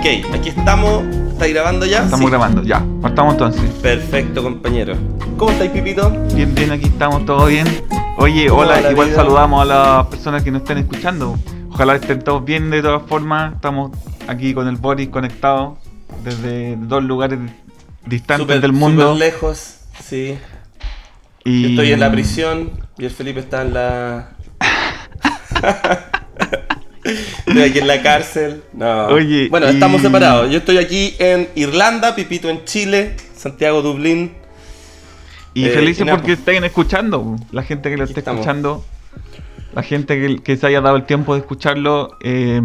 Ok, aquí estamos. ¿Está grabando ya? Estamos Sí. grabando, ya. Partamos entonces. Perfecto, compañero. ¿Cómo estáis, Pipito? Bien, bien, aquí estamos, todo bien. Oye, hola, igual vida. saludamos a las personas que nos estén escuchando. Ojalá estén todos bien de todas formas. Estamos aquí con el Boris conectado desde dos lugares distantes del mundo. súper lejos, sí. y... Yo estoy en la prisión y el Felipe está en la. Estoy aquí en la cárcel. No. Oye, bueno, y- estamos separados. Yo estoy aquí en Irlanda, Pipito en Chile, Santiago, Dublín. Y Eh, felices y porque estén escuchando. La gente que lo esté escuchando. La gente que, que se haya dado el tiempo de escucharlo. eh,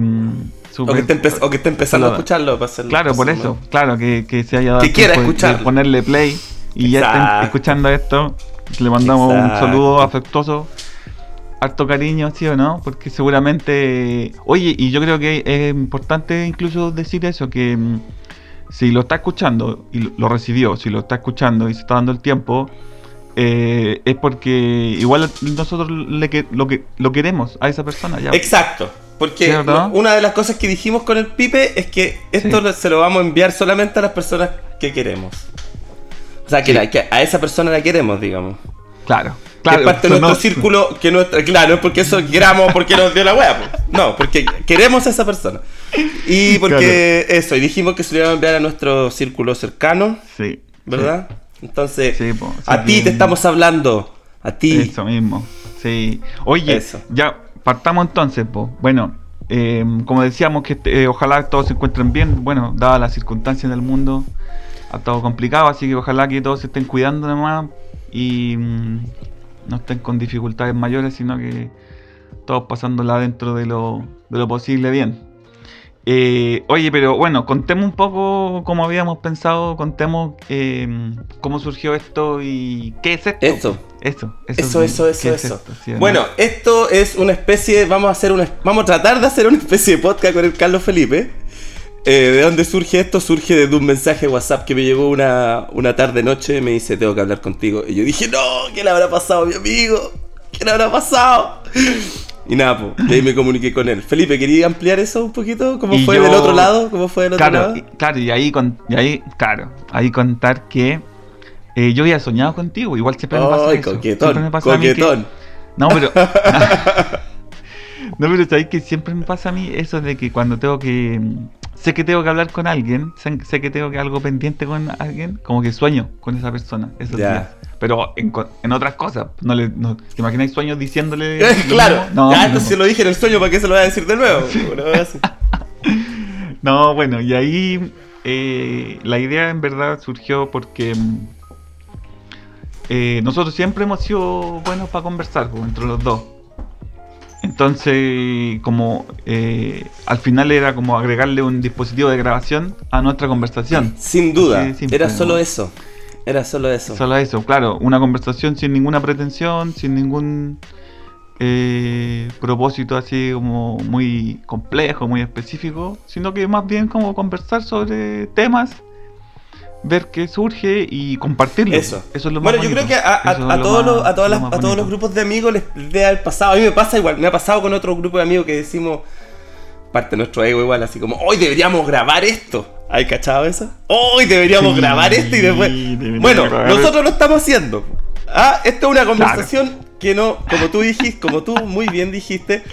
O que, esté empe- o que esté empezando a escucharlo para hacerlo. Claro, por eso, claro, que, que se haya dado Que el quiera tiempo de- de escucharlo. ponerle play y ya estén escuchando esto. Le mandamos un saludo afectuoso, harto cariño, ¿sí o no? Porque seguramente. Oye, y yo creo que es importante incluso decir eso: que mm, si lo está escuchando y lo- recibió, si lo está escuchando y se está dando el tiempo. eh, es porque igual nosotros le que, lo que lo queremos a esa persona ya. Exacto. Porque una de las cosas que dijimos con el Pipe es que esto Sí. se lo vamos a enviar solamente a las personas que queremos. O sea, que, Sí. la- que a esa persona la queremos, digamos. Claro, claro. es parte de nuestro no- círculo, que nuestra, claro, es porque eso queramos, porque nos dio la wea, pues. No, porque queremos a esa persona. Y porque eso, y dijimos que se lo íbamos a enviar a nuestro círculo cercano, Sí. ¿verdad? Entonces, Sí, po, a ti que- te estamos hablando. A ti. Eso mismo, sí. Oye, Eso. ya partamos entonces, pues. Bueno, eh, como decíamos que eh, ojalá todos se encuentren bien. Bueno, dadas las circunstancias del mundo, ha estado complicado, así que ojalá que todos se estén cuidando nomás y mm, no estén con dificultades mayores, sino que todos pasándola dentro de lo, de lo posible bien. Eh, oye, pero bueno, contemos un poco cómo habíamos pensado, contemos eh, cómo surgió esto y qué es esto. Eso. Eso, Eso, eso, eso, ¿Qué es eso. esto? ¿Sí o no? Bueno, esto es una especie, vamos a hacer una, vamos a tratar de hacer una especie de podcast con el Carlos Felipe. Eh, ¿De dónde surge esto? Surge desde un mensaje de WhatsApp que me llegó una, una tarde noche, me dice, tengo que hablar contigo. Y yo dije, no, ¿qué le habrá pasado a mi amigo? ¿Qué le habrá pasado? Y nada, pues, de ahí me comuniqué con él. Felipe, ¿quería ampliar eso un poquito? ¿Cómo Y fue yo- del otro lado? ¿Cómo fue del otro claro, lado? y, claro, y ahí, con, y ahí, claro, ahí contar que eh, yo había soñado contigo, igual siempre me pasa eso. coquetón, Siempre me pasa que- coquetón. no, pero... no, pero sabéis que siempre me pasa a mí eso de que cuando tengo que... Sé que tengo que hablar con alguien, sé, sé que tengo que algo pendiente con alguien, como que sueño con esa persona esos Ya. días. Pero en, en otras cosas, no le, no, ¿te imagináis sueños diciéndole... claro? No, ya no. entonces lo dije en el sueño, ¿para qué se lo voy a decir de nuevo? No, bueno, y ahí eh, la idea en verdad surgió porque mm, eh, nosotros siempre hemos sido buenos para conversar pues, entre los dos. Entonces, como eh, al final era como agregarle un dispositivo de grabación a nuestra conversación. Sin duda, era solo eso. Era solo eso. Solo eso, claro, una conversación sin ninguna pretensión, sin ningún eh, propósito así como muy complejo, muy específico, sino que más bien como conversar sobre temas, ver qué surge y compartirlo. Eso. Eso es lo más bueno, yo creo que a, a- Eso es a lo todos, más- los, a, todas las- a todos los grupos de amigos les debe haber pasado. A mí me pasa igual, me ha pasado con otro grupo de amigos que decimos, parte de nuestro ego igual, así como, hoy deberíamos grabar esto. ¿Hay cachado eso? Hoy deberíamos Sí, grabar esto y después... Bueno, nosotros lo estamos haciendo. Ah, esto es una conversación que no, como tú dijiste, como tú muy bien dijiste,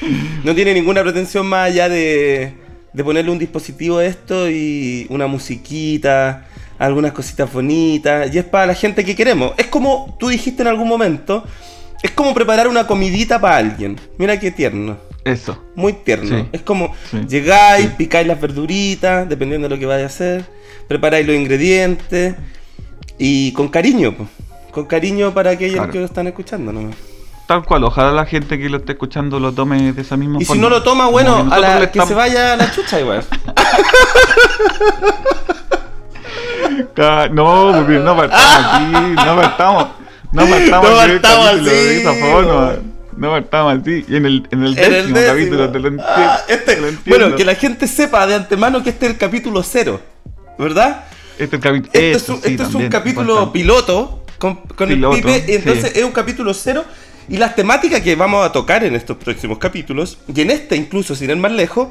no tiene ninguna pretensión más allá de, de ponerle un dispositivo a esto y una musiquita, algunas cositas bonitas, y es para la gente que queremos. Es como tú dijiste en algún momento, es como preparar una comidita para alguien. Mira qué tierno. Eso. Muy tierno. Sí. Es como Sí. llegáis, Sí. picáis las verduritas, dependiendo de lo que vayas a hacer, preparáis los ingredientes y con cariño, po. con cariño para aquellos Claro. que lo están escuchando. nomás. Tal cual, ojalá la gente que lo esté escuchando lo tome de esa misma Y si forma. no lo toma, bueno, a la, que se vaya a la chucha igual. No, porque no partamos aquí, no partamos. No partamos No de así, esa forma. weón. No partamos así. Y en el, en el En décimo, el décimo. capítulo te lo, enti- Ah, este- te lo entiendo. bueno, que la gente sepa de antemano que este es el capítulo cero, ¿verdad? Este, es el Este es eso un, sí, este es un capítulo importante. piloto con, con Piloto, el Pipe, y entonces sí. es un capítulo cero. Y las temáticas que vamos a tocar en estos próximos capítulos, y en este incluso, sin ir más lejos,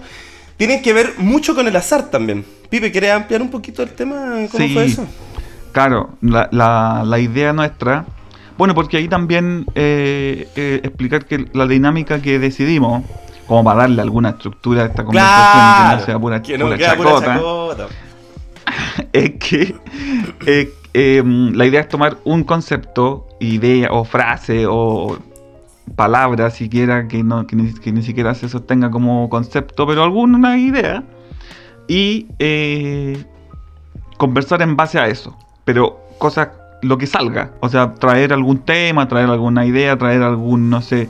tienen que ver mucho con el azar también. Pipe, ¿querés ampliar un poquito el tema? ¿Cómo fue eso? Claro, la, la, la idea nuestra bueno, porque ahí también eh, eh, explicar que la dinámica que decidimos, como para darle alguna estructura a esta conversación que no sea pura, chacota, es que eh, em, la idea es tomar un concepto, idea o frase o palabra siquiera que, no, que, ni, siquiera se sostenga como concepto, pero alguna idea, y conversar en base a eso. Pero cosas lo que salga. O sea, traer algún tema, traer alguna idea, traer algún, no sé,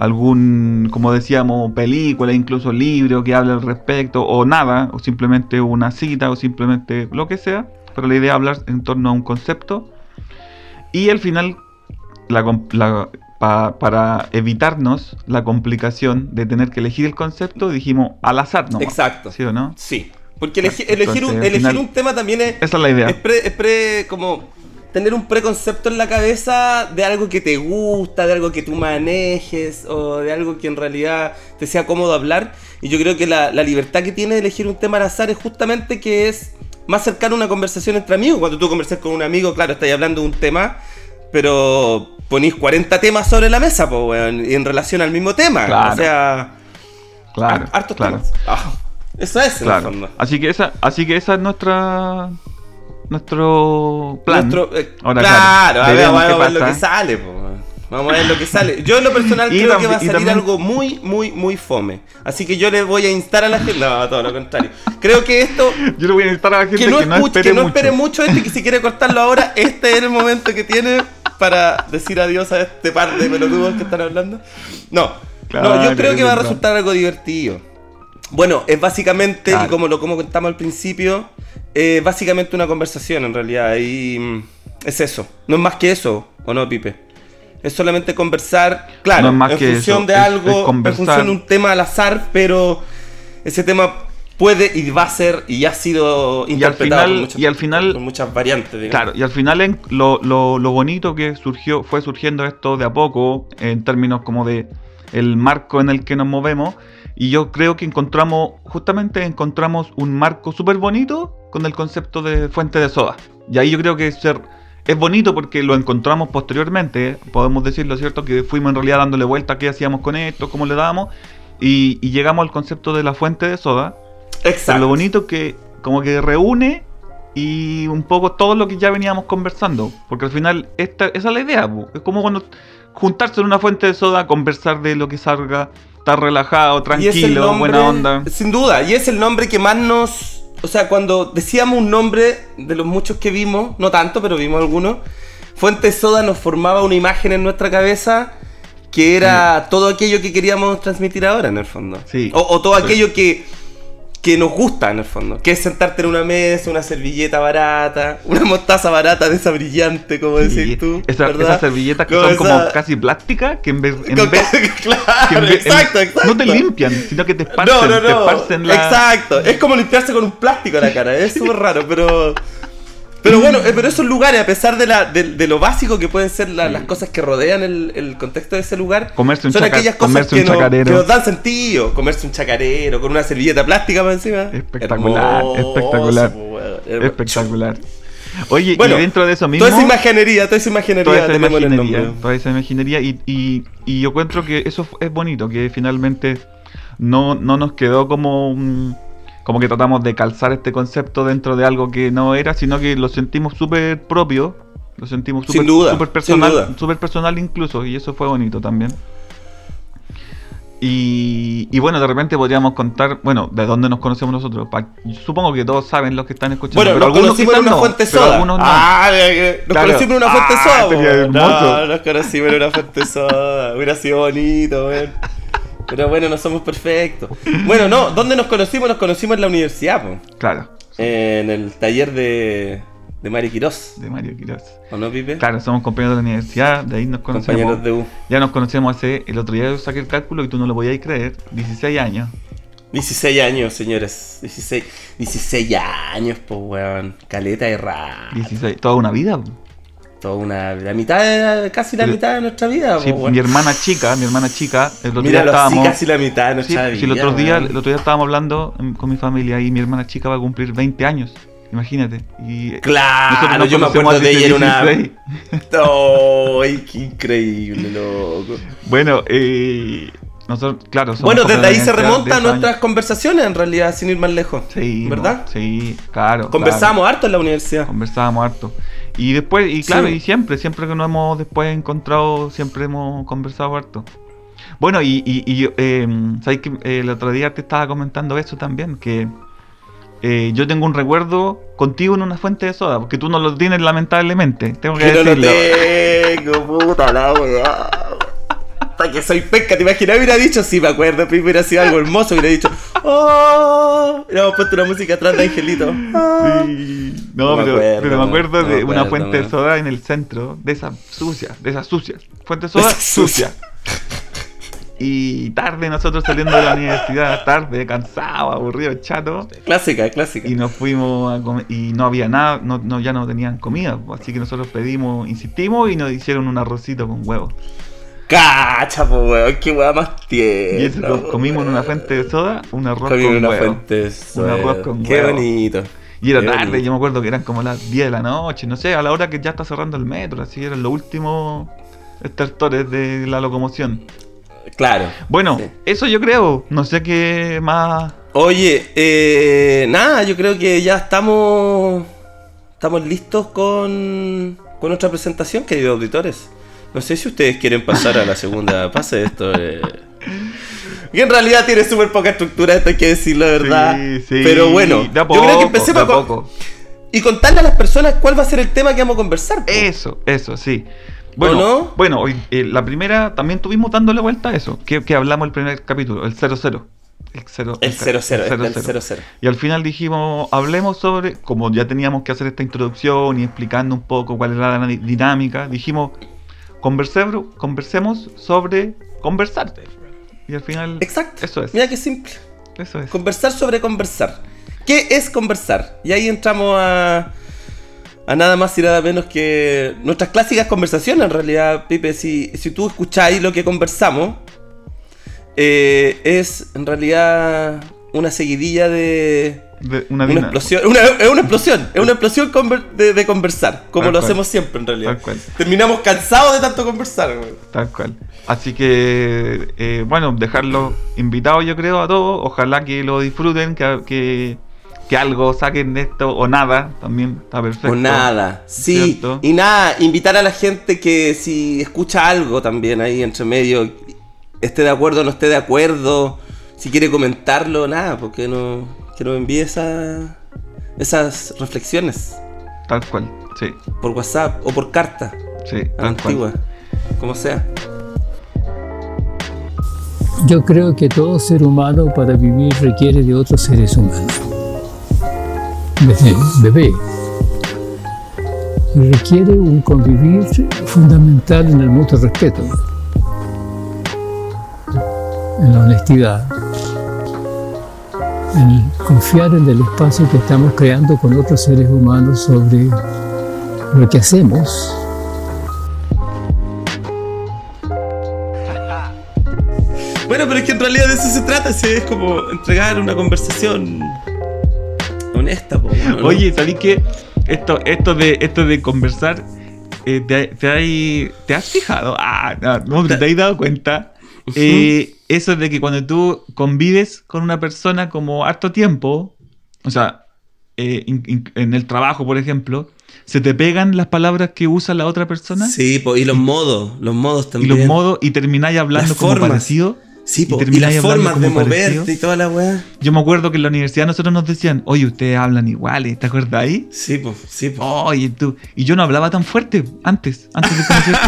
algún, como decíamos, película, incluso libro que hable al respecto, o nada, o simplemente una cita, o simplemente lo que sea. Pero la idea es hablar en torno a un concepto. Y al final, para evitarnos la complicación de tener que elegir el concepto, dijimos al azar, ¿no? Exacto. ¿Sí o no? Sí. Porque elegir, un, elegir un tema también es. Esa es la idea. Es, pre, es pre, como tener un preconcepto en la cabeza de algo que te gusta, de algo que tú manejes o de algo que en realidad te sea cómodo hablar. Y yo creo que la, libertad que tiene de elegir un tema al azar es justamente que es más cercano a una conversación entre amigos. Cuando tú conversas con un amigo, claro, estás hablando de un tema, pero ponís 40 temas sobre la mesa, pues, y en relación al mismo tema. O sea, claro, hartos temas. Ah, eso es, en el fondo. Así que esa, así que esa es nuestra nuestro plan. Eh, claro, a ver, vamos a ver lo que sale. Vamos a ver lo que sale. Yo en lo personal creo que va a salir algo muy, muy, muy fome. Así que yo le voy a instar a la gente. No, todo lo contrario. Creo que esto. Yo le voy a instar a la gente que no, espere, que no espere mucho. este que si quiere cortarlo ahora, este es el momento que tiene para decir adiós a este par de pelotudos que están hablando. No. no, yo creo que va a resultar algo divertido. Bueno, es básicamente, como lo como contamos al principio, es básicamente una conversación en realidad. Y mm, es eso. No es más que eso, ¿o no, Pipe? Es solamente conversar, claro, en función de algo, en función de un tema al azar, pero ese tema puede y va a ser y ha sido interpretado y al final, y al final con muchas variantes. Digamos. Claro, y al final lo, lo, lo bonito que surgió fue surgiendo esto de a poco en términos como de el marco en el que nos movemos y yo creo que encontramos, justamente encontramos un marco súper bonito con el concepto de fuente de soda. Y ahí yo creo que ser, es bonito porque lo encontramos posteriormente, podemos decirlo, ¿cierto? Que fuimos en realidad dándole vuelta a qué hacíamos con esto, cómo le dábamos, y, llegamos al concepto de la fuente de soda. Exacto. lo bonito que como que reúne y un poco todo lo que ya veníamos conversando. Porque al final esta, esa es la idea. Es como cuando juntarse en una fuente de soda, conversar de lo que salga, estar relajado, tranquilo, buena onda. Sin duda, y es el nombre que más nos... O sea, cuando decíamos un nombre de los muchos que vimos, no tanto, pero vimos algunos, Fuente Soda nos formaba una imagen en nuestra cabeza que era todo aquello que queríamos transmitir ahora, en el fondo. Sí. O, todo aquello que que nos gusta en el fondo, que es sentarte en una mesa, una servilleta barata, una mostaza barata de esa brillante, como decís tú. esas servilletas que son como casi plásticas, que en vez, en vez claro, exacto, exacto. no te limpian, sino que te esparcen, no, no, no. te esparcen la... Exacto, es como limpiarse con un plástico la cara, es súper raro, pero pero bueno, eh, pero esos lugares, a pesar de, la, de, lo básico que pueden ser las cosas que rodean el, contexto de ese lugar, son aquellas cosas que, nos dan sentido. Comerse un chacarero con una servilleta plástica para encima. Espectacular, espectacular. espectacular. Oye, y dentro de eso mismo. Toda esa imaginería, toda esa imaginería, toda esa imaginería, toda esa imaginería y, y, y, yo encuentro que eso es bonito, que finalmente no, no nos quedó como un como que tratamos de calzar este concepto dentro de algo que no era, sino que lo sentimos súper propio, lo sentimos súper super personal, súper personal incluso, y eso fue bonito también. Y, y, bueno, de repente podríamos contar, bueno, de dónde nos conocemos nosotros. supongo que todos saben los que están escuchando. Bueno, pero algunos conocimos en una fuente soda. Algunos no. Ah, nos conocimos en una fuente ah, soda. No, nos conocimos en una fuente soda. Hubiera sido bonito, weón. Pero bueno, no somos perfectos. Bueno, no, ¿dónde nos conocimos? Nos conocimos en la universidad, pues. Claro. En el taller de, de Mario Quirós. De Mario Quirós. ¿O no, Pipe? Claro, somos compañeros de la universidad, de ahí nos conocemos. Compañeros de U. Ya nos conocemos hace, el otro día yo saqué el cálculo y tú no lo podías creer, 16 años. 16 años, señores. 16, 16 años, pues, weón. Caleta de rap. 16, toda una vida, toda una, la mitad, casi la Pero- mitad de nuestra vida. Sí, weón. mi hermana chica, mi hermana chica, el otro Mira, día sí, estábamos. casi la mitad de Sí, nuestra vida. sí, el otro día, weón. el otro día estábamos hablando con mi familia y mi hermana chica va a cumplir 20 años. Imagínate. Y Claro, yo me acuerdo de ella, era una. 16. ¡Ay, qué increíble, loco! Bueno, eh, nosotros, claro. Bueno, desde ahí se de remontan nuestras conversaciones, en realidad, sin ir más lejos. Sí, ¿Verdad? sí, claro. Conversábamos harto en la universidad. conversábamos harto. Y después, y claro, Sí. y siempre, siempre que nos hemos después encontrado, siempre hemos conversado harto. Bueno, y, y, eh, ¿sabes que eh, el otro día te estaba comentando eso también? Que eh, yo tengo un recuerdo contigo en una fuente de soda, porque tú no lo tienes lamentablemente. Tengo que Que no lo decirlo. tengo, puta la weá. Hasta que soy pesca, ¿te imaginas? Hubiera dicho, sí, me acuerdo, hubiera sido algo hermoso, hubiera dicho, oh, hubiéramos puesto una música atrás de Angelito. Ah. Sí. No, No me pero, acuerdo, pero me acuerdo no de me una fuente de soda en el centro, de esas sucias, de esas sucias. Fuente de soda sucia. Y tarde nosotros saliendo de la universidad, tarde, cansado, aburrido, chato. Clásica, clásica. Y nos fuimos a comer, y no había nada, no, no- ya no tenían comida. Así que nosotros pedimos, insistimos y nos hicieron un arrocito con huevo. Cacha, po, weón, qué weá más Y eso tierna. co- po, comimos en una fuente de soda, un arroz Comimos con en una huevo. fuente de soda. arroz con Qué huevo. bonito. Y era Qué tarde, bonito. yo me acuerdo que eran como las 10 de la noche, no sé, a la hora que ya está cerrando el metro, así eran los últimos estertores de la locomoción. Claro. Bueno, Sí. eso yo creo, no sé qué más... Oye, eh, nada, yo creo que ya estamos estamos listos con, con nuestra presentación, queridos auditores. No sé si ustedes quieren pasar a la segunda fase de esto. eh. Y en realidad tiene súper poca estructura, esto hay que decirlo de verdad. Sí, sí, Pero bueno, a yo creo que poco, empecemos con- poco. y contarle a las personas cuál va a ser el tema que vamos a conversar. Eso, eso, sí. Bueno, no? bueno hoy, eh, la primera también tuvimos dándole vuelta a eso, que, que hablamos el primer capítulo, el 00. El 0 El 00, el 00. Y al final dijimos, hablemos sobre, como ya teníamos que hacer esta introducción y explicando un poco cuál era la di- dinámica, dijimos, conversemos, sobre conversar. Y al final, Exacto. eso es. Mira qué simple. Eso es. Conversar sobre conversar. ¿Qué es conversar? Y ahí entramos a, a nada más y nada menos que nuestras clásicas conversaciones, en realidad, Pipe. Si, si tú escucháis lo que conversamos, eh, es en realidad una seguidilla de. De- una explosión, una, es una explosión, es una explosión conver- de, de conversar, como Tal lo cual. hacemos siempre en realidad. Tal cual. Terminamos cansados de tanto conversar, güey. Tal cual. Así que, eh, bueno, dejarlos invitados yo creo a todos. Ojalá que lo disfruten, que, que, que algo saquen de esto o nada. También está perfecto. O nada, sí. ¿Cierto? Y nada, invitar a la gente que si escucha algo también ahí entre medio, esté de acuerdo o no esté de acuerdo, si quiere comentarlo, nada, porque no, que nos envíe esa- esas reflexiones Tal cual, sí, por WhatsApp o por carta, sí, tal antigua, cual. como sea. Yo creo que todo ser humano para vivir requiere de otros seres humanos. Desde bebé. Y requiere un convivir fundamental en el mutuo respeto, en la honestidad, en confiar en el espacio que estamos creando con otros seres humanos sobre lo que hacemos Bueno, pero es que en realidad de eso se trata, si es como entregar una conversación honesta, po, ¿no? Oye, ¿sabéis qué? Esto, esto, de, esto de conversar, eh, te, te, hay- ¿te has fijado? Ah, no, no, te has dado cuenta. Eh, eso de que cuando tú convives con una persona como harto tiempo, o sea, eh, in- in- en el trabajo, por ejemplo, se te pegan las palabras que usa la otra persona Sí, po, y los modos, los modos y también. los modos y termináis hablando Las como formas. parecido. Sí, po, y, termináis las formas de moverte parecido. y toda la weá. Yo me acuerdo que en la universidad nosotros nos decían, oye, ustedes hablan iguales, ¿te acuerdas ahí? Sí, po, sí. Oye, tú. Y yo no hablaba tan fuerte antes, antes de conocerte.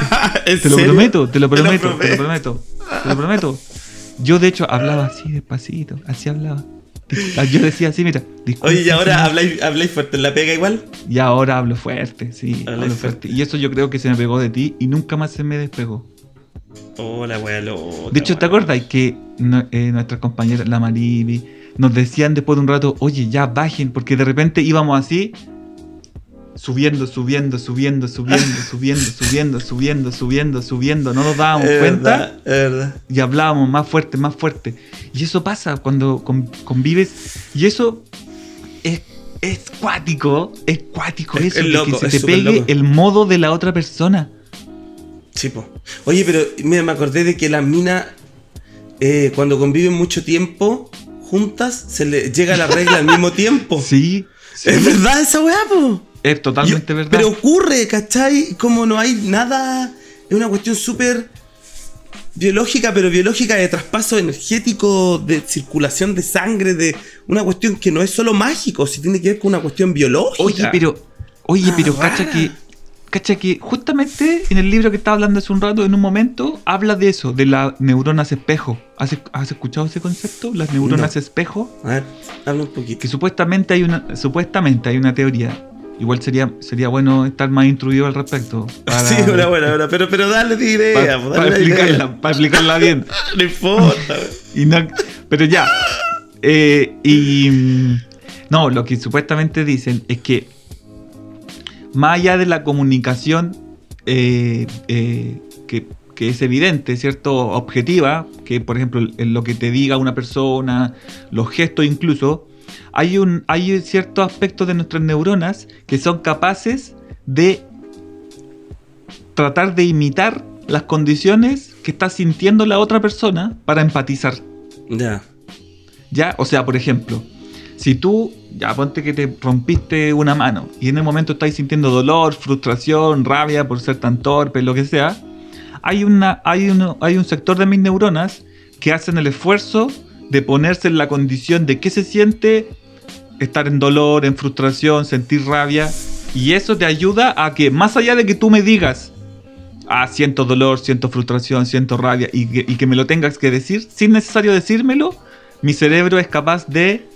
¿En te lo prometo, te lo Te lo prometo, te lo prometo. Te lo prometo. Yo, de hecho, hablaba así despacito, así hablaba. Yo decía así, mira, Oye, y ahora habláis, habláis fuerte en la pega igual. Y ahora hablo fuerte, sí, hablo fuerte. fuerte. Y eso yo creo que se me pegó de ti y nunca más se me despegó. Hola, loca, De hecho, ¿te acuerdas que no- eh, nuestras compañeras, la Maribi, nos decían después de un rato, oye, ya bajen, porque de repente íbamos así subiendo, subiendo, subiendo, subiendo, subiendo, subiendo, subiendo, subiendo, subiendo. No nos dábamos Es cuenta verdad, es verdad. y hablábamos más fuerte, más fuerte. Y eso pasa cuando con- convives. Y eso es, es cuático, es cuático Es- eso, es loco, que se te pegue loco. el modo de la otra persona. Sí, po. Oye, pero mira, me acordé de que las minas, eh, cuando conviven mucho tiempo juntas, se le llega la regla al mismo tiempo. Sí, sí, Es verdad esa weá, po. Es totalmente Yo- verdad. Pero ocurre, ¿cachai? Como no hay nada. Es una cuestión súper biológica, pero biológica de traspaso energético, de circulación de sangre, de una cuestión que no es solo mágico, si tiene que ver con una cuestión biológica. Oye, pero, oye, Ah, pero cacha que, cacha que justamente en el libro que estaba hablando hace un rato, en un momento, habla de eso, de las neuronas espejo. ¿Has, has escuchado ese concepto? Las neuronas No. espejo. A ver, habla un poquito. Que supuestamente hay una, supuestamente hay una teoría. Igual sería, sería bueno estar más instruido al respecto. para- Sí, una buena, buena, pero, pero dale tu idea, Para, po, para idea. explicarla, para explicarla bien. No importa. Y no- pero ya. Eh, y. No, lo que supuestamente dicen es que. Más allá de la comunicación. eh, eh, que, que es evidente, ¿cierto? Objetiva. Que por ejemplo, en lo que te diga una persona. Los gestos incluso. Hay, un, hay ciertos aspectos de nuestras neuronas que son capaces de tratar de imitar las condiciones que está sintiendo la otra persona para empatizar. Ya. ¿Ya? O sea, por ejemplo, si tú, ya ponte que te rompiste una mano y en el momento estás sintiendo dolor, frustración, rabia por ser tan torpe, lo que sea, hay, una, hay, uno, hay un sector de mis neuronas que hacen el esfuerzo de ponerse en la condición de qué se siente estar en dolor, en frustración, sentir rabia. Y eso te ayuda a que, más allá de que tú me digas, ah, siento dolor, siento frustración, siento rabia, y que, y que me lo tengas que decir, sin necesario decírmelo, mi cerebro es capaz de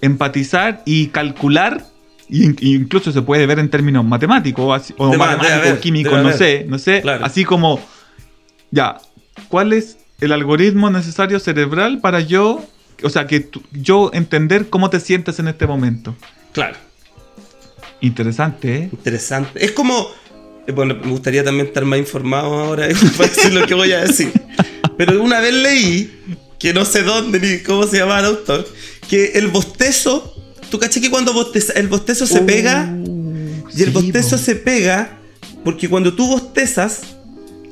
empatizar y calcular, y in- y incluso se puede ver en términos matemáticos o, matemáticos, químicos, no sé, no sé, Claro. así como, ya, ¿cuál es el algoritmo necesario cerebral para yo, o sea, que yo entender cómo te sientes en este momento? Claro. Interesante, ¿eh? Interesante. Es como. eh, Bueno, me gustaría también estar más informado ahora para decir lo que voy a decir. Pero una vez leí, que no sé dónde ni cómo se llama el autor, que el bostezo. ¿Tú caché que cuando bosteza, el bostezo se pega? Y el Uh, bostezo se pega porque cuando tú bostezas,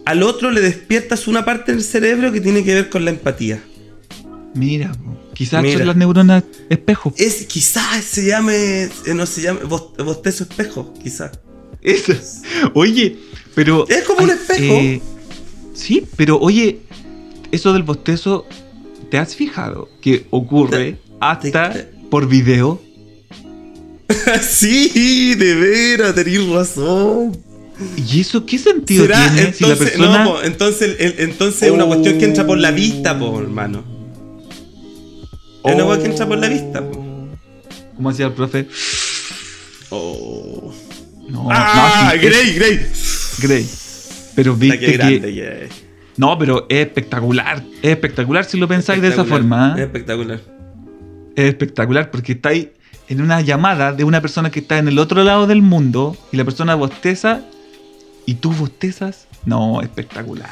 al otro le despiertas una parte del cerebro que tiene que ver con la empatía. Mira, quizás Mira. son las neuronas espejo. Es, quizás se llame, eh, no se llame, bos- bostezo espejo, quizás. Eso. Oye, pero. Es como un espejo. eh, sí, pero oye, eso del bostezo, ¿te has fijado que ocurre hasta te- por video? sí, de veras, tenés razón. ¿Y eso qué sentido ¿Será? tiene si la Entonces, persona. no, po, entonces, el- entonces es una cuestión que entra por la vista, po, hermano. Es una cuestión que entra por la vista, po. Como decía el profe. Oh. No, ¡Ah! no, sí, es Grey, Grey. Pero viste que que. grande que es. No, pero es espectacular. Es espectacular si lo pensáis de esa forma. Es ¿eh? espectacular. Es espectacular porque estáis en una llamada de una persona que está en el otro lado del mundo y la persona bosteza y tú bostezas. No, espectacular.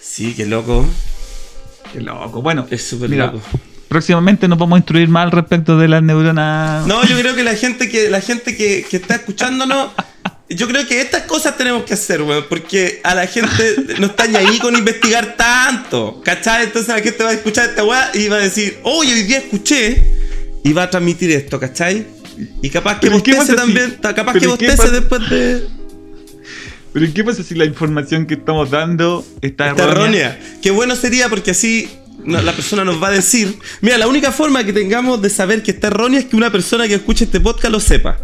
Sí, qué loco. Qué loco. Bueno, Es súper loco. próximamente nos vamos a instruir más al respecto de las neuronas. No, yo creo que la gente que la gente que, que está escuchándonos, yo creo que estas cosas tenemos que hacer, weón, porque a la gente no está ni ahí con investigar tanto, ¿cachai? Entonces la gente va a escuchar esta weá y va a decir, oye, hoy día escuché y va a transmitir esto, ¿cachai? Y capaz que Pero ¿qué bostece si- también, ta- capaz que bostece después de Pero ¿qué pasa si la información que estamos dando está, esta errónea? errónea. Qué bueno sería porque así no- la persona nos va a decir, mira, la única forma que tengamos de saber que está errónea es que una persona que escuche este podcast lo sepa.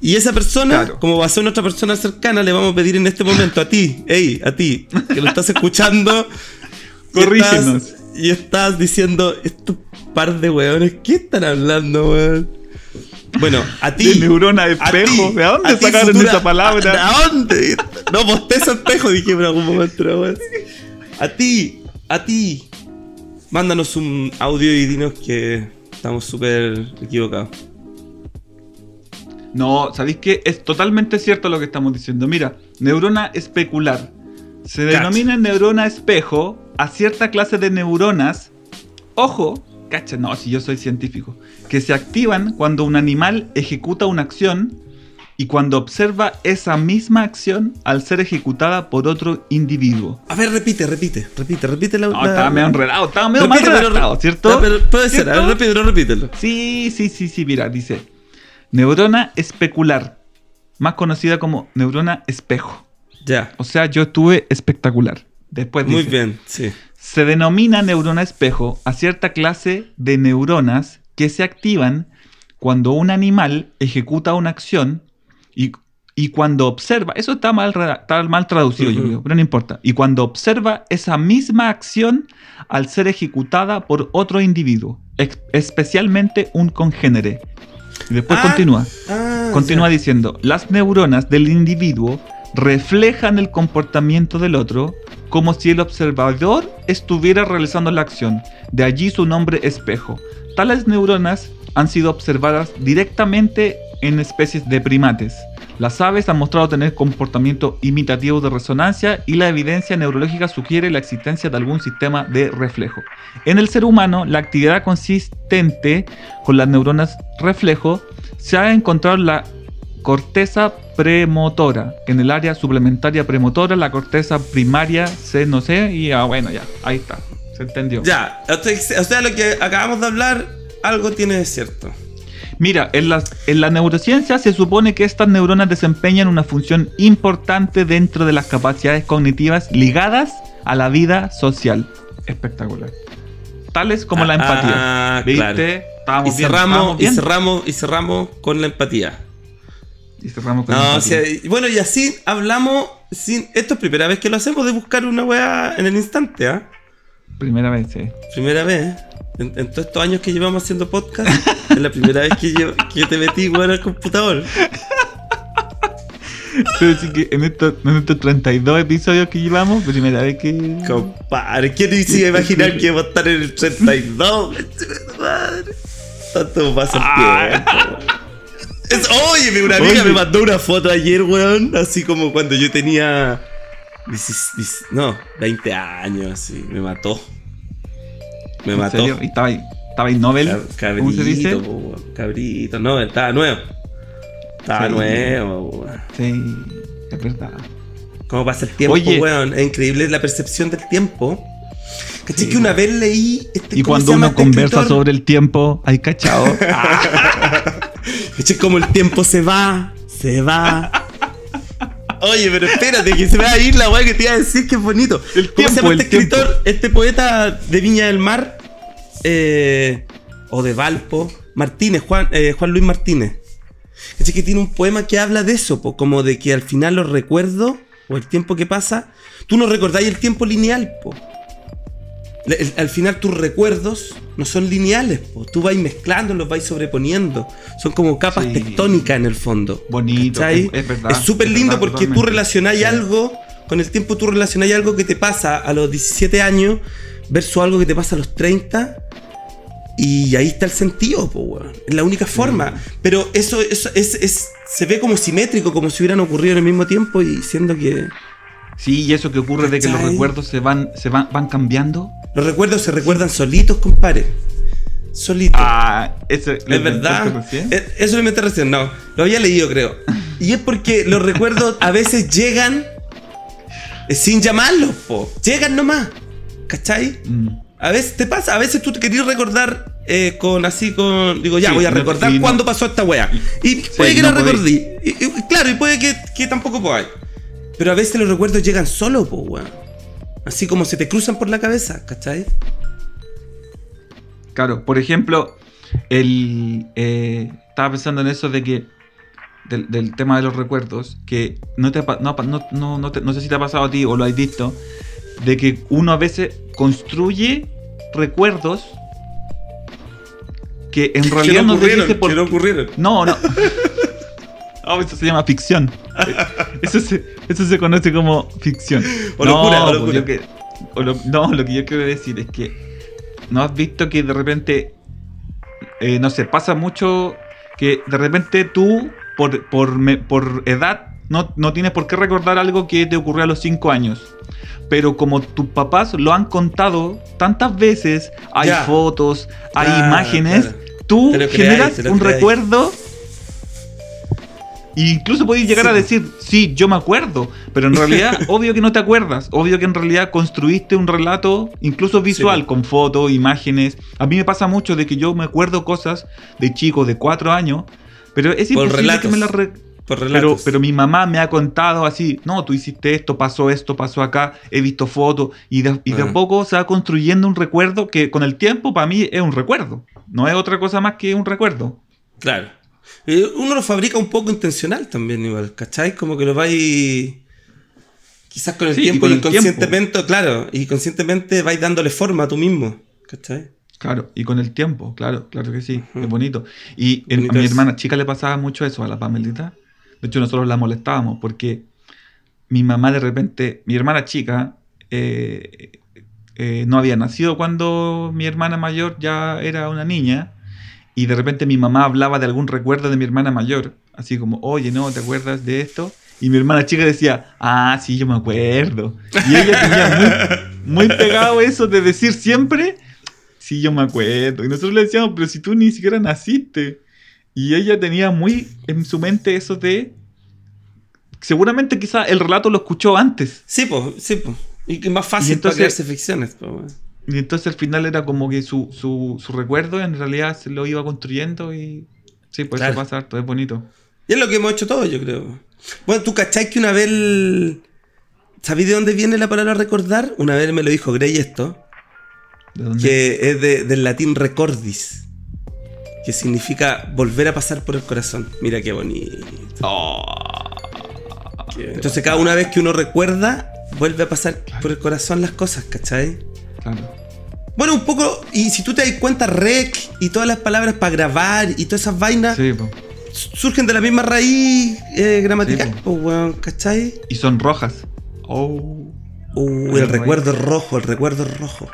Y esa persona, Claro. como va a ser nuestra persona cercana, le vamos a pedir en este momento a ti, hey, a ti, que lo estás escuchando. y Corrígenos. estás- Y estás diciendo, estos par de weones, ¿qué están hablando, weón? Bueno, a ti. De neurona a espejo. ti, ¿De dónde sacaron futura- esa palabra? ¿De dónde? No, bostezo espejo, dije en algún momento. A ti, a ti. Mándanos un audio y dinos que estamos súper equivocados. No, ¿sabéis qué? Es totalmente cierto lo que estamos diciendo. Mira, neurona especular. Se denomina neurona espejo a cierta clase de neuronas. Ojo, cacha, no, si yo soy científico. Que se activan cuando un animal ejecuta una acción y cuando observa esa misma acción al ser ejecutada por otro individuo. A ver, repite, repite, repite, repite la. No, la- estaba medio enredado, estaba medio mal Repite, redactado, ¿cierto? No, pero puede ser, a ver, ¿Cierto? repítelo, repítelo. Sí, sí, sí, sí, mira, dice. Neurona especular, más conocida como neurona espejo. Ya. O sea, yo estuve espectacular. Después Muy dice, bien, sí. Se denomina neurona espejo a cierta clase de neuronas que se activan cuando un animal ejecuta una acción y, y cuando observa, eso está mal, reda- está mal traducido, yo creo, pero no importa. Y cuando observa esa misma acción al ser ejecutada por otro individuo, especialmente un congénere. Y después Ah, continúa. Ah, Continúa diciendo, las neuronas del individuo reflejan el comportamiento del otro como si el observador estuviera realizando la acción. De allí su nombre espejo. Tales neuronas han sido observadas directamente en especies de primates. Las aves han mostrado tener comportamiento imitativo de resonancia y la evidencia neurológica sugiere la existencia de algún sistema de reflejo. En el ser humano, la actividad consistente con las neuronas reflejo se ha encontrado en la corteza premotora, en el área suplementaria premotora, la corteza primaria se no sé, y ah, bueno, ya, ahí está, se entendió. Ya, o sea, lo que acabamos de hablar, algo tiene de cierto. Mira, en, las, en la neurociencia se supone que estas neuronas desempeñan una función importante dentro de las capacidades cognitivas ligadas a la vida social. Espectacular. Tales como la empatía. Ah, ¿Viste? claro. Estábamos Y bien, cerramos, estábamos y bien. cerramos, y cerramos con la empatía. Y cerramos con No, o empatía. sea, y- bueno, y así hablamos. Sin, esto es primera vez que lo hacemos de buscar una weá en el instante, ¿ah? Primera vez, sí. Primera vez. En, en todos estos años que llevamos haciendo podcast, es la primera vez que yo, que te metí weón, al computador. Pero sí que en estos, en estos 32 episodios que llevamos, primera vez que. Compadre, ¿quién se iba a imaginar que iba a estar en el 32? Madre. Tanto pasa el Ah. tiempo. Es- oye, una amiga Oye. me mandó una foto ayer, weón. Así como cuando yo tenía. 10 10 no, 20 años, así. Me mató. Me ¿En mató. serio? ¿Y estaba ahí, estaba ahí Nobel? Cab- ¿Cómo se dice? Cabrito, po, weón. cabrito. No, estaba nuevo. Estaba Sí. nuevo, weón. Sí, es verdad. ¿Cómo pasa el tiempo, Oye. weón? Es increíble la percepción del tiempo. ¿Cachai? que una vez leí. Este, Y ¿cómo se cuando uno este conversa escritor? sobre el tiempo, hay cachao. ¿Cachai? Como el tiempo se va, se va. Oye, pero espérate, que se va a ir la weá que te iba a decir que es bonito. El ¿Cómo se llama este tiempo. escritor? Este poeta de Viña del Mar. eh, o de Valpo. Martínez, Juan, eh, Juan Luis Martínez. Es que tiene un poema que habla de eso, po, como de que al final los recuerdos o el tiempo que pasa, tú no recordáis el tiempo lineal, po. El- al final tus recuerdos no son lineales, po. tú vais mezclando, los vais sobreponiendo. Son como capas Sí. tectónicas en el fondo. Bonito, ¿cachai? es- verdad, Es súper lindo verdad, porque tú Sí. algo, con el tiempo tú relacionáis algo que te pasa a los 17 años versus algo que te pasa a los 30. Y ahí está el sentido, po, weón. Es la única forma. Pero eso, eso es, es- se ve como simétrico, como si hubieran ocurrido en el mismo tiempo y siendo que Sí, y eso que ocurre de que los recuerdos se van, se van, van cambiando. los recuerdos se recuerdan solitos, compadre. Solitos. Ah, eso es verdad. Eh, Eso lo inventé recién, no. Lo había leído, creo. Y es porque los recuerdos a veces llegan eh, sin llamarlos, po. Llegan nomás. ¿Cachai? Mm. A veces te pasa, a veces tú te querías recordar eh, con así, con. Digo, ya, Sí, voy a no recordar no- cuándo pasó esta wea. Y puede que no recordí. Y, y- claro, y puede que, que tampoco podáis. Pero a veces los recuerdos llegan solo, po, weón. Así como se te cruzan por la cabeza, ¿cachai? Claro, por ejemplo, el, eh, estaba pensando en eso de que del, del tema de los recuerdos, que no, te, no, no, no, no, te- no sé si te ha pasado a ti o lo has visto, de que uno a veces construye recuerdos que en realidad no te dice por que no ocurrieron. No, no. Oh, eso se llama ficción. Eso se, eso se conoce como ficción. O locura, o pues locura. yo que- o lo- no, lo que yo quiero decir es que ¿no has visto que de repente, eh, no sé, pasa mucho que de repente tú por, por, me- por edad, no, no tienes por qué recordar algo que te ocurrió a los 5 años. Pero como tus papás lo han contado tantas veces, hay Ya. fotos, hay imágenes, claro. tú creáis, generas un creáis. recuerdo. E incluso podéis llegar Sí. a decir, sí, yo me acuerdo, pero en realidad, obvio que no te acuerdas, obvio que en realidad construiste un relato, incluso visual, Sí. con fotos, imágenes. A mí me pasa mucho de que yo me acuerdo cosas de chico de cuatro años, pero es Por imposible relatos. que me las... re- pero, pero mi mamá me ha contado así, no, tú hiciste esto, pasó esto, pasó acá, he visto fotos, y de, y de Ah. a poco se va construyendo un recuerdo que con el tiempo para mí es un recuerdo, no es otra cosa más que un recuerdo. Claro. Eh, Uno lo fabrica un poco intencional también, igual, ¿cachai? Como que lo vais. Quizás con el Sí, tiempo, inconscientemente, claro, y conscientemente vais dándole forma a tú mismo, ¿cachai? Claro, y con el tiempo, claro, claro que sí, Ujú. es bonito. Y a mi hermana chica le pasaba mucho eso, a la Pamelita. De hecho, nosotros la molestábamos porque mi mamá de repente, mi hermana chica, eh, eh, no había nacido cuando mi hermana mayor ya era una niña. Y de repente mi mamá hablaba de algún recuerdo de mi hermana mayor. Así como, oye, ¿no? ¿Te acuerdas de esto? Y mi hermana chica decía, ah, sí, yo me acuerdo. Y ella tenía muy, muy pegado eso de decir siempre, sí, yo me acuerdo. Y nosotros le decíamos, pero si tú ni siquiera naciste. Y ella tenía muy en su mente eso de... Seguramente quizá el relato lo escuchó antes. Sí, pues, sí, pues. Y más fácil Y entonces- para crearse ficciones, po. Y entonces al final era como que su, su, su recuerdo en realidad se lo iba construyendo y... Sí, pues Claro. eso pasa harto, es bonito. Y es lo que hemos hecho todos, yo creo. Bueno, ¿tú cachai que una vez... el- ¿Sabéis de dónde viene la palabra recordar? Una vez me lo dijo Grey esto, ¿De dónde? que es de- del latín recordis, que significa volver a pasar por el corazón. Mira qué bonito. Qué- Entonces cada una vez que uno recuerda, vuelve a pasar por el corazón las cosas, ¿cachai? Claro. Bueno, un poco, y si tú te das cuenta, rec y todas las palabras para grabar y todas esas vainas Sí, surgen de la misma raíz eh, gramatical, Sí, weón, ¿cachai? Y son rojas. Oh. Uh, Pero el recuerdo es rojo, el recuerdo es rojo.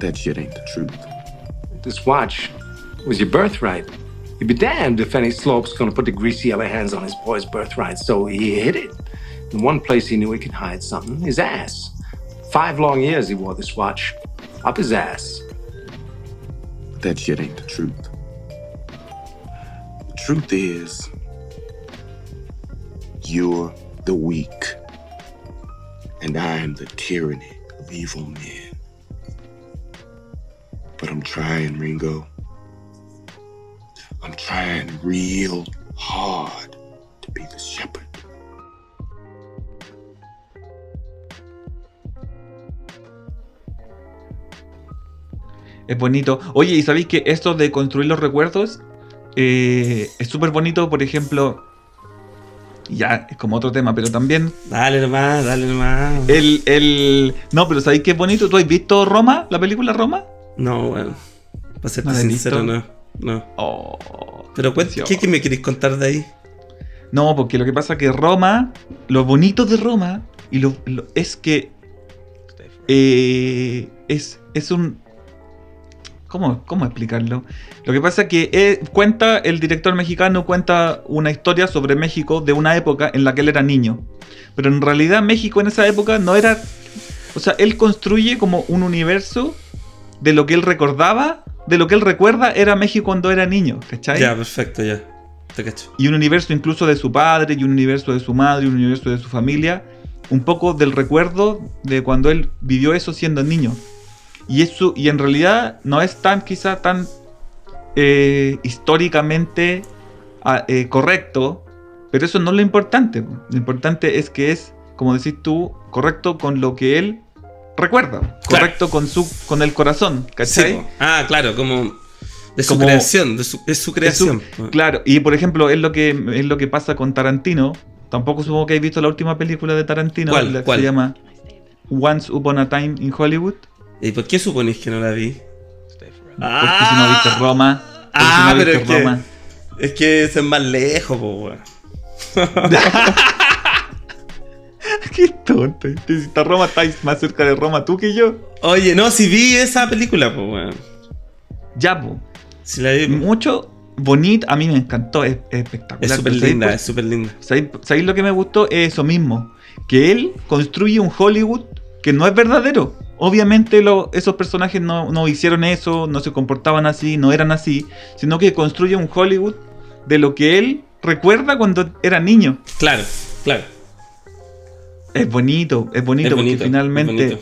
That shit ain't the truth. This watch was your birthright. You'd be damned if any slope's gonna put the greasy yellow hands on his boy's birthright, so he hid it. In one place he knew he could hide something his ass. Five long years he wore this watch. Up his ass. That shit ain't the truth. The truth is, you're the weak, and I'm the tyranny of evil men. But I'm trying, Ringo. I'm trying real hard to be the shepherd. Es bonito. Oye, ¿y sabéis que esto de construir los recuerdos eh, es súper bonito? Por ejemplo, ya es como otro tema, pero también Dale nomás, dale nomás. el... el no, pero ¿sabéis qué es bonito? ¿Tú has visto Roma? ¿La película Roma? No, weón. Para serte ¿No sincero, visto? no. No. Oh, Pero. ¿qué, ¿qué me queréis contar de ahí? No, porque lo que pasa es que Roma, lo bonito de Roma, y lo, lo- es que eh, es, es un... ¿Cómo, ¿Cómo explicarlo? Lo que pasa es que eh, cuenta, el director mexicano cuenta una historia sobre México de una época en la que él era niño. Pero en realidad México en esa época no era... O sea, él construye como un universo de lo que él recordaba, de lo que él recuerda era México cuando era niño, ¿cachai? Ya, perfecto, ya. Te cacho. y un universo incluso de su padre, y un universo de su madre, y un universo de su familia, un poco del recuerdo de cuando él vivió eso siendo niño. Y eso, y en realidad no es tan, quizá tan eh, históricamente ah, eh, correcto, pero eso no es lo importante. Lo importante es que es, como decís tú, correcto con lo que él recuerda, correcto con su, con el corazón, Sí, ¿cachai? po. ah, claro, como de su Como- creación, de su, es su creación. Claro, y por ejemplo, es lo que es lo que pasa con Tarantino. Tampoco supongo que hayas visto la última película de Tarantino, ¿Cuál? la que ¿Cuál? se llama Once Upon a Time in Hollywood. ¿Y por qué suponís que no la vi? Porque si no viste Roma. porque Ah, si no pero es que, Roma. es que es más lejos, po. Qué tonto. Si está Roma, estáis más cerca de Roma tú que yo. Oye, no, si vi esa película, pues, weón. Ya, po. Si la vi, Mucho bonito, a mí me encantó, es, es espectacular. es súper Pero ¿sabéis linda, es súper linda. ¿Sabéis, sabéis lo que me gustó? Es eso mismo. Que él construye un Hollywood que no es verdadero. Obviamente lo- esos personajes no, no hicieron eso, no se comportaban así, no eran así, sino que construye un Hollywood de lo que él recuerda cuando era niño. Claro, claro. Es bonito, es bonito, Es bonito, porque finalmente, bonito.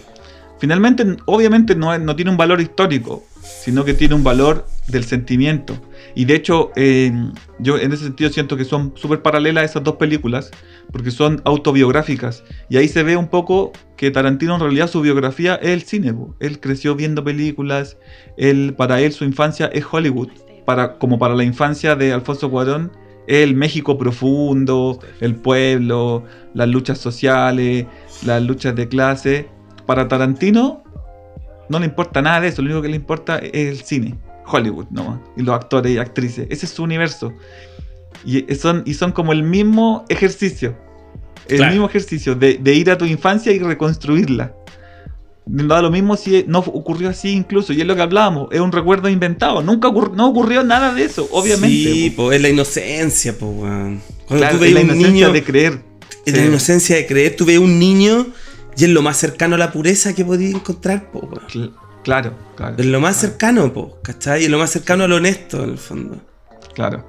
finalmente, obviamente no, no tiene un valor histórico, sino que tiene un valor del sentimiento. Y de hecho, eh, yo en ese sentido siento que son súper paralelas esas dos películas, porque son autobiográficas. Y ahí se ve un poco que Tarantino en realidad su biografía es el cine. Él creció viendo películas, él, para él su infancia es Hollywood. Para, como para la infancia de Alfonso Cuarón, el México profundo, el pueblo, las luchas sociales, las luchas de clase. Para Tarantino no le importa nada de eso, lo único que le importa es el cine, Hollywood nomás, y los actores y actrices. Ese es su universo. Y son, y son como el mismo ejercicio, el Claro. mismo ejercicio de, de ir a tu infancia y reconstruirla. Da lo mismo si no ocurrió así incluso, y es lo que hablábamos, es un recuerdo inventado, nunca ocurrió, no ocurrió nada de eso, obviamente. Sí, po. es la inocencia, weón. Cuando Claro, tú es la un inocencia niño, de creer. es Sí. la inocencia de creer, tú ves un niño y es lo más cercano a la pureza que podías encontrar, weón. Cl- Claro, claro. Es lo más cercano, pues, ¿cachai? Es lo más cercano a lo honesto, en el fondo. Claro.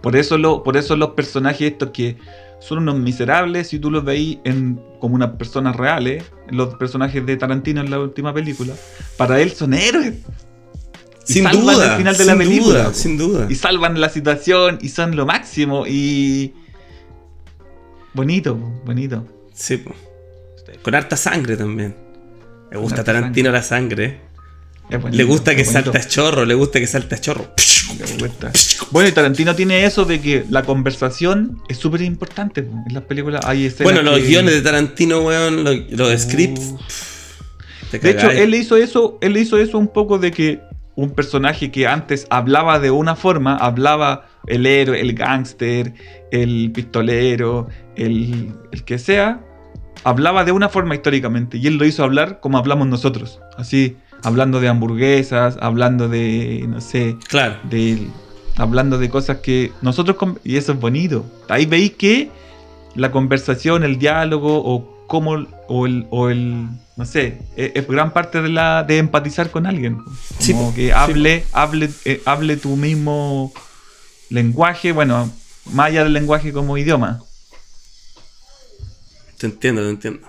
Por eso, lo, por eso los personajes estos que son unos miserables, si tú los veis en, como unas personas reales, los personajes de Tarantino en la última película, para él son héroes. Y Sin salvan duda, al final de sin la película. duda, sin duda. Y salvan la situación y son lo máximo. Y. Bonito, bonito. Sí. Con harta sangre también. Le gusta Tarantino la sangre. Bonito, Le gusta que es bonito. salte a chorro, le gusta que salte a chorro. Bueno, y Tarantino tiene eso de que la conversación es súper importante. po. En las películas hay. Bueno, los que- guiones de Tarantino, weón, los, los scripts. De hecho, él hizo eso, él hizo eso un poco de que un personaje que antes hablaba de una forma, hablaba el héroe, el gángster, el pistolero, el, el que sea, hablaba de una forma históricamente. Y él lo hizo hablar como hablamos nosotros. Así, hablando de hamburguesas, hablando de, no sé, Claro. de, hablando de cosas que nosotros... Y eso es bonito. Ahí veis que la conversación, el diálogo o cómo... O el, o el no sé, es, es gran parte de la de empatizar con alguien. Como Sí, que hable, hable, eh, hable tu mismo lenguaje, bueno, más allá del lenguaje como idioma. Te entiendo, te entiendo.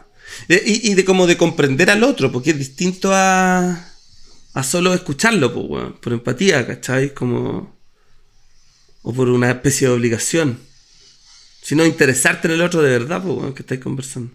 De- y, y de como de comprender al otro, porque es distinto a, a solo escucharlo, pues, por empatía, ¿cachai? Como. O por una especie de obligación. Sino interesarte en el otro de verdad, pues, weón, que estáis conversando.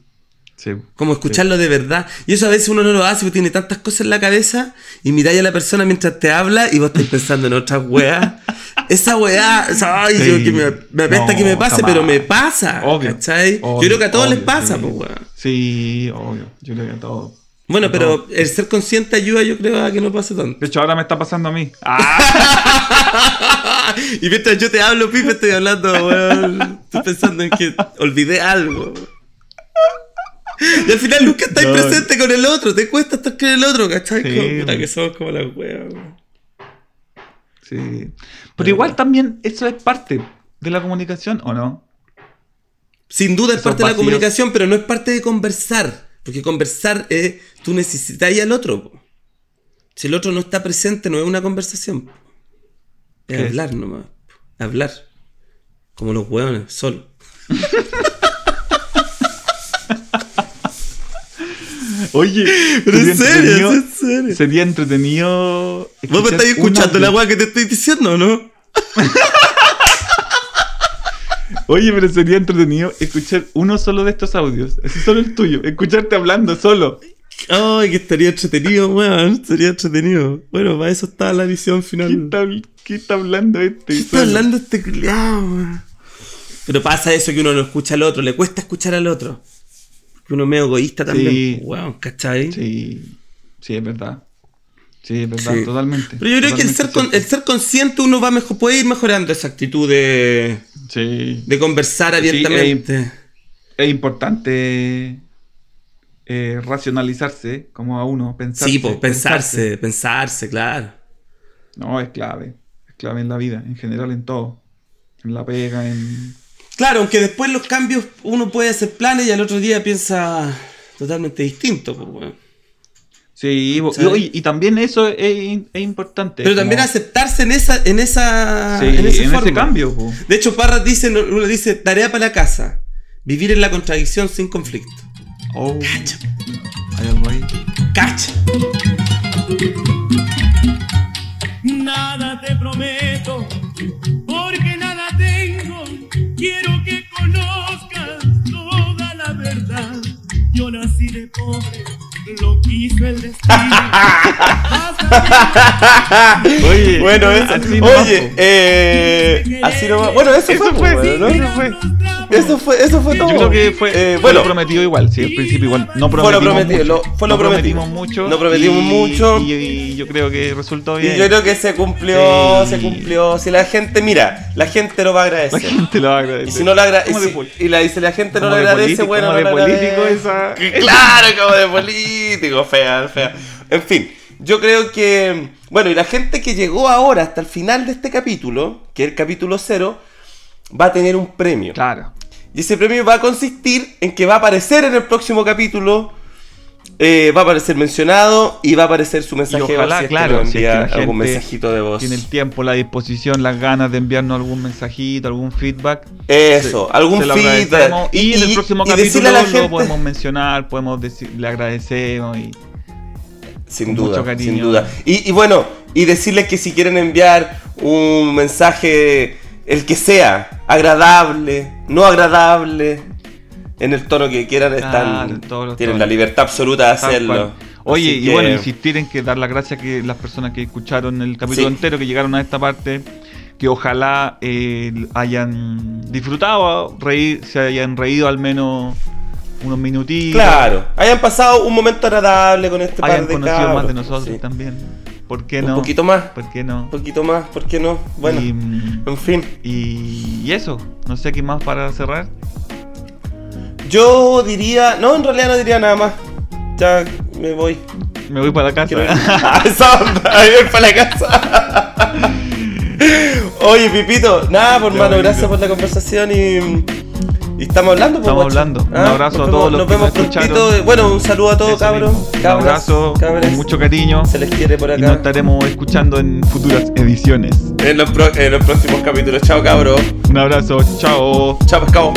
Sí. Como escucharlo de verdad. Y eso a veces uno no lo hace porque tiene tantas cosas en la cabeza y miráis a la persona mientras te habla y vos estáis pensando en otras weas. Esa weá, o sea, ay, Sí. yo que me, me apesta No, que me pase, jamás. pero me pasa. Obvio, obvio, yo creo que a todos les pasa, pues weón. Sí, obvio. Yo creo que a todos. Bueno, pero el ser consciente ayuda, yo creo, a que no pase tanto. De hecho, ahora me está pasando a mí. Ah, y mientras yo te hablo, Pipe, estoy hablando, weón. Estoy pensando en que olvidé algo. Y al final nunca estás No. presente con el otro, te cuesta estar con el otro, ¿cachai? Sí, Como, que somos como las weas, weón. sí. Pero igual también eso es parte de la comunicación, ¿o no? Sin duda es Esos parte de la comunicación, pero no es parte de conversar. Porque conversar es. Tú necesitas al otro. po. Si el otro no está presente, no es una conversación. po. Es ¿Qué hablar nomás. po. Hablar. Como los hueones, solo. Oye, Pero en serio, en serio. Sería entretenido. ¿Vos me estás escuchando la audio. weá que te estoy diciendo, no? Oye, pero sería entretenido escuchar uno solo de estos audios. Así solo el tuyo. Escucharte hablando solo. Ay, que estaría entretenido, weón. Sería entretenido. Bueno, para eso está la visión ¿Qué final. está, qué está hablando este? ¿Qué está solo? hablando este culiao, weón? Pero pasa eso que uno no escucha al otro, le cuesta escuchar al otro. Que uno es medio egoísta también, Sí. weón, ¿cachai? Sí, sí, es verdad. Sí, es verdad, Sí. totalmente. Pero yo creo que el ser, con- el ser consciente uno va mejor, puede ir mejorando esa actitud de, Sí. de conversar Sí, abiertamente. Es importante eh, racionalizarse, como a uno, pensarse. Sí, pues pensarse, pensarse, claro. No, es clave. Es clave en la vida, en general, en todo. En la pega, en. Claro, aunque después los cambios uno puede hacer planes y al otro día piensa totalmente distinto, pues, weón. Sí, y, y también eso es, es importante. Pero también como- aceptarse en esa, en esa, Sí, en en, esa ese forma. cambio. po. De hecho, Parras dice, uno dice, tarea para la casa. Vivir en la contradicción sin conflicto. Oh, Cacha, hay algo ahí. cacha. Nada te prometo, porque nada tengo. Quiero que conozcas toda la verdad. Yo nací de pobre, lo quiso el destino. Oye, Bueno, eso, oye, eh, así nomás. Bueno, eso, Eso fue, fue, ¿no? eso fue. Eso fue, eso fue todo. Yo creo que fue, Eh, fue bueno, lo prometido igual, sí, al principio igual. No Fue lo prometimos prometido, mucho. lo- fue lo no prometido. prometimos mucho. No prometimos y- mucho. Y, y yo creo que resultó bien. y yo creo que se cumplió, Sí. se cumplió. Si la gente, mira, la gente lo va a La agradecer. gente lo va a agradecer. Y si no lo agradece, de pol- y, la, y si la gente no lo de agradece, político- bueno, como no de lo político agradece. esa- Claro, como de político, fea, fea. En fin, yo creo que. Bueno, y la gente que llegó ahora hasta el final de este capítulo, que es el capítulo cero, va a tener un premio. Claro. Y ese premio va a consistir en que va a aparecer en el próximo capítulo. Eh, va a aparecer mencionado y va a aparecer su mensaje y ojalá, si claro, si es que envía la gente algún mensajito de voz. tiene el tiempo, la disposición, las ganas de enviarnos algún mensajito, algún feedback. Eso, se- algún se lo feedback. agradecemos. Y, en el próximo y capítulo a la lo gente- podemos mencionar, podemos decir, le agradecemos y Sin duda, mucho cariño. sin duda. Y, y bueno, y decirles que si quieren enviar un mensaje, el que sea, agradable, no agradable, en el tono que quieran, están, Claro, tienen la libertad absoluta de hacerlo. Oye, Así y que- bueno, insistir en que dar las gracias que las personas que escucharon el capítulo Sí. entero, que llegaron a esta parte, que ojalá eh, hayan disfrutado, reír, se hayan reído al menos unos minutitos. Claro, hayan pasado un momento agradable con este Hayan par de conocido cabros, más de nosotros sí. también. ¿Por qué Un no? poquito más, ¿Por qué no? un poquito más, ¿por qué no? Bueno, Y, en fin. y, y eso, no sé qué más para cerrar. Yo diría, no, en realidad no diría nada más. Ya me voy. Me voy para la casa. Quiero. Ah, voy para la casa. Oye, Pipito, nada, por Ya, mano, gracias por la conversación y, y estamos hablando. pues, Estamos guacho. hablando. Un Ah, abrazo nos a todos vemos- los Nos que vemos nos escucharon. prontito. Bueno, un saludo a todos, cabros. Un abrazo con mucho cariño. Se les quiere por Y acá. nos estaremos escuchando en futuras ediciones. En los, pro- en los próximos capítulos. Chao, cabros. Un abrazo, chao. Chao, pescado.